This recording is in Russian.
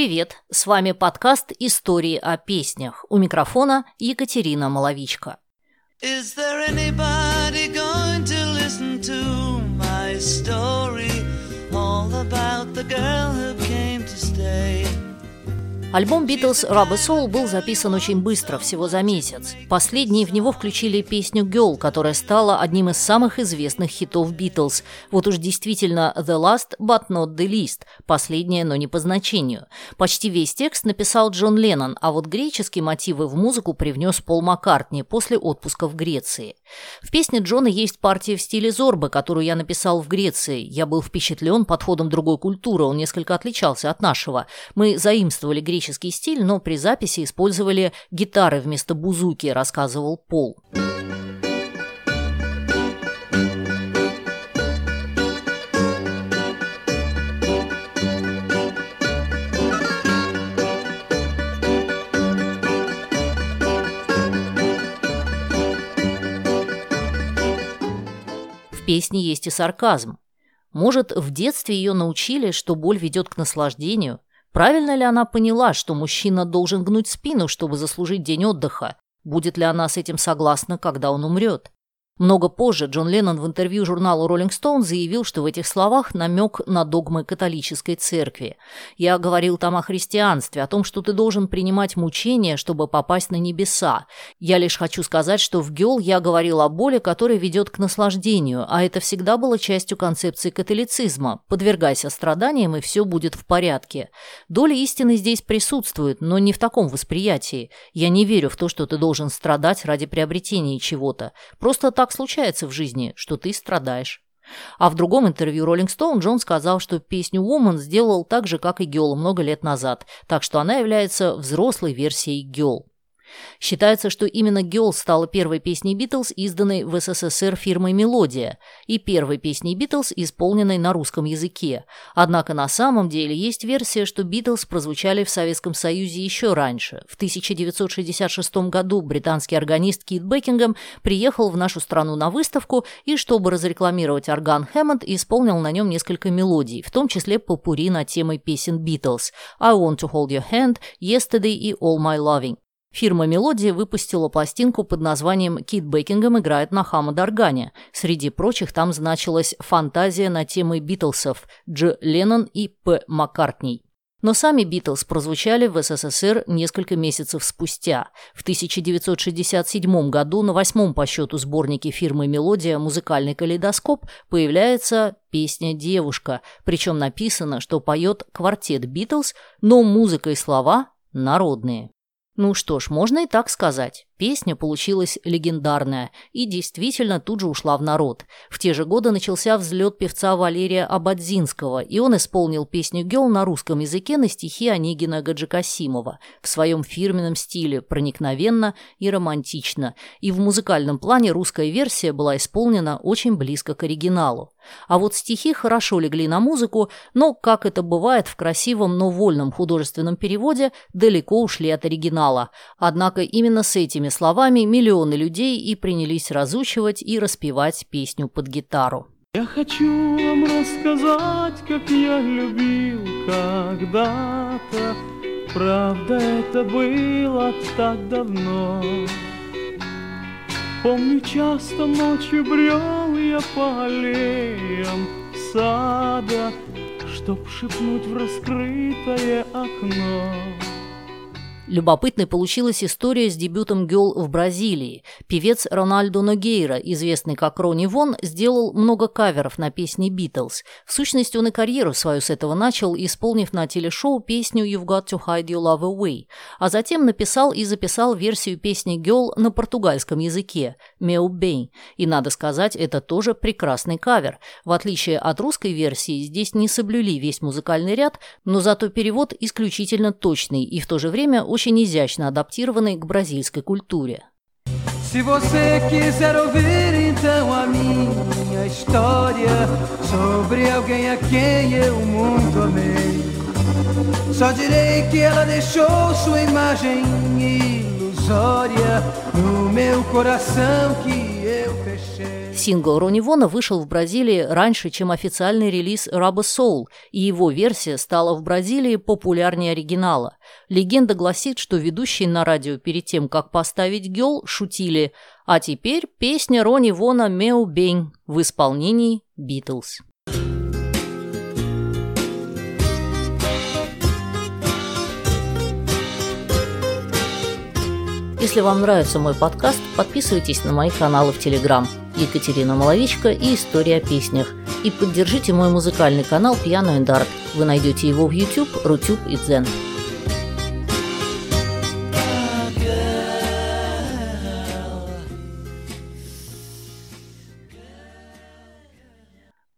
привет! С вами подкаст «Истории о песнях». У микрофона Екатерина Маловичка. Is there anybody going to listen to my story All about the girl Альбом Beatles Rubber Soul был записан очень быстро, всего за месяц. Последние в него включили песню Girl, которая стала одним из самых известных хитов Beatles. Вот уж действительно The Last but not the least, последняя, но не по значению. Почти весь текст написал Джон Леннон, а вот греческие мотивы в музыку привнес Пол Маккартни после отпуска в Греции. В песне Джона есть партия в стиле Зорбы, которую я написал в Греции. Я был впечатлен подходом другой культуры, он несколько отличался от нашего. Мы заимствовали греческий греческий стиль, но при записи использовали гитары вместо бузуки, рассказывал Пол. В песне есть и сарказм. Может, в детстве ее научили, что боль ведет к наслаждению, Правильно ли она поняла, что мужчина должен гнуть спину, чтобы заслужить день отдыха? Будет ли она с этим согласна, когда он умрет? Много позже Джон Леннон в интервью журналу Rolling Stone заявил, что в этих словах намек на догмы католической церкви. «Я говорил там о христианстве, о том, что ты должен принимать мучения, чтобы попасть на небеса. Я лишь хочу сказать, что в Гел я говорил о боли, которая ведет к наслаждению, а это всегда было частью концепции католицизма. Подвергайся страданиям, и все будет в порядке. Доля истины здесь присутствует, но не в таком восприятии. Я не верю в то, что ты должен страдать ради приобретения чего-то. Просто так так случается в жизни, что ты страдаешь. А в другом интервью Rolling Stone Джон сказал, что песню Woman сделал так же, как и Girl много лет назад, так что она является взрослой версией Girl. Считается, что именно «Girl» стала первой песней Битлз, изданной в СССР фирмой «Мелодия», и первой песней Битлз, исполненной на русском языке. Однако на самом деле есть версия, что Битлз прозвучали в Советском Союзе еще раньше. В 1966 году британский органист Кит Бекингем приехал в нашу страну на выставку и, чтобы разрекламировать орган Хэммонд, исполнил на нем несколько мелодий, в том числе попури на темой песен Битлз «I Want to Hold Your Hand», «Yesterday» и «All My Loving». Фирма «Мелодия» выпустила пластинку под названием «Кит Бекингем играет на Хаммонд-органе». Среди прочих там значилась «Фантазия на темы Битлсов» Дж. Леннон и П. Маккартни. Но сами Битлз прозвучали в СССР несколько месяцев спустя. В 1967 году на восьмом по счету сборнике фирмы «Мелодия» «Музыкальный калейдоскоп» появляется песня «Девушка», причем написано, что поет квартет Битлз, но музыка и слова народные. Ну что ж, можно и так сказать. Песня получилась легендарная и действительно тут же ушла в народ. В те же годы начался взлет певца Валерия Абадзинского, и он исполнил песню «Гел» на русском языке на стихи Онегина Гаджикасимова в своем фирменном стиле, проникновенно и романтично. И в музыкальном плане русская версия была исполнена очень близко к оригиналу. А вот стихи хорошо легли на музыку, но, как это бывает в красивом, но вольном художественном переводе, далеко ушли от оригинала. Однако именно с этими словами миллионы людей и принялись разучивать и распевать песню под гитару. Я хочу вам рассказать, как я любил когда-то. Правда, это было так давно. Помню, часто ночью брел я по аллеям сада, Чтоб шепнуть в раскрытое окно. Любопытной получилась история с дебютом Гёл в Бразилии. Певец Рональдо Ногейра, известный как Ронни Вон, сделал много каверов на песни Битлз. В сущности, он и карьеру свою с этого начал, исполнив на телешоу песню «You've Got to Hide Your Love Away», а затем написал и записал версию песни Гёл на португальском языке «Meu Bem». И, надо сказать, это тоже прекрасный кавер. В отличие от русской версии, здесь не соблюли весь музыкальный ряд, но зато перевод исключительно точный и в то же время очень очень изящно адаптированный к бразильской культуре. Se você quiser ouvir então a minha história sobre alguém a quem eu muito amei, só direi que ela deixou sua imagem ilusória no meu coração que eu fechei. Сингл Ронни Вона вышел в Бразилии раньше, чем официальный релиз Rubber Soul, и его версия стала в Бразилии популярнее оригинала. Легенда гласит, что ведущие на радио перед тем, как поставить гел, шутили «А теперь песня Ронни Вона «Меу Бень» в исполнении «Битлз». Если вам нравится мой подкаст, подписывайтесь на мои каналы в Телеграм Екатерина Маловичка и История о песнях. И поддержите мой музыкальный канал Piano and. Вы найдете его в YouTube, Рутюб и Дзен.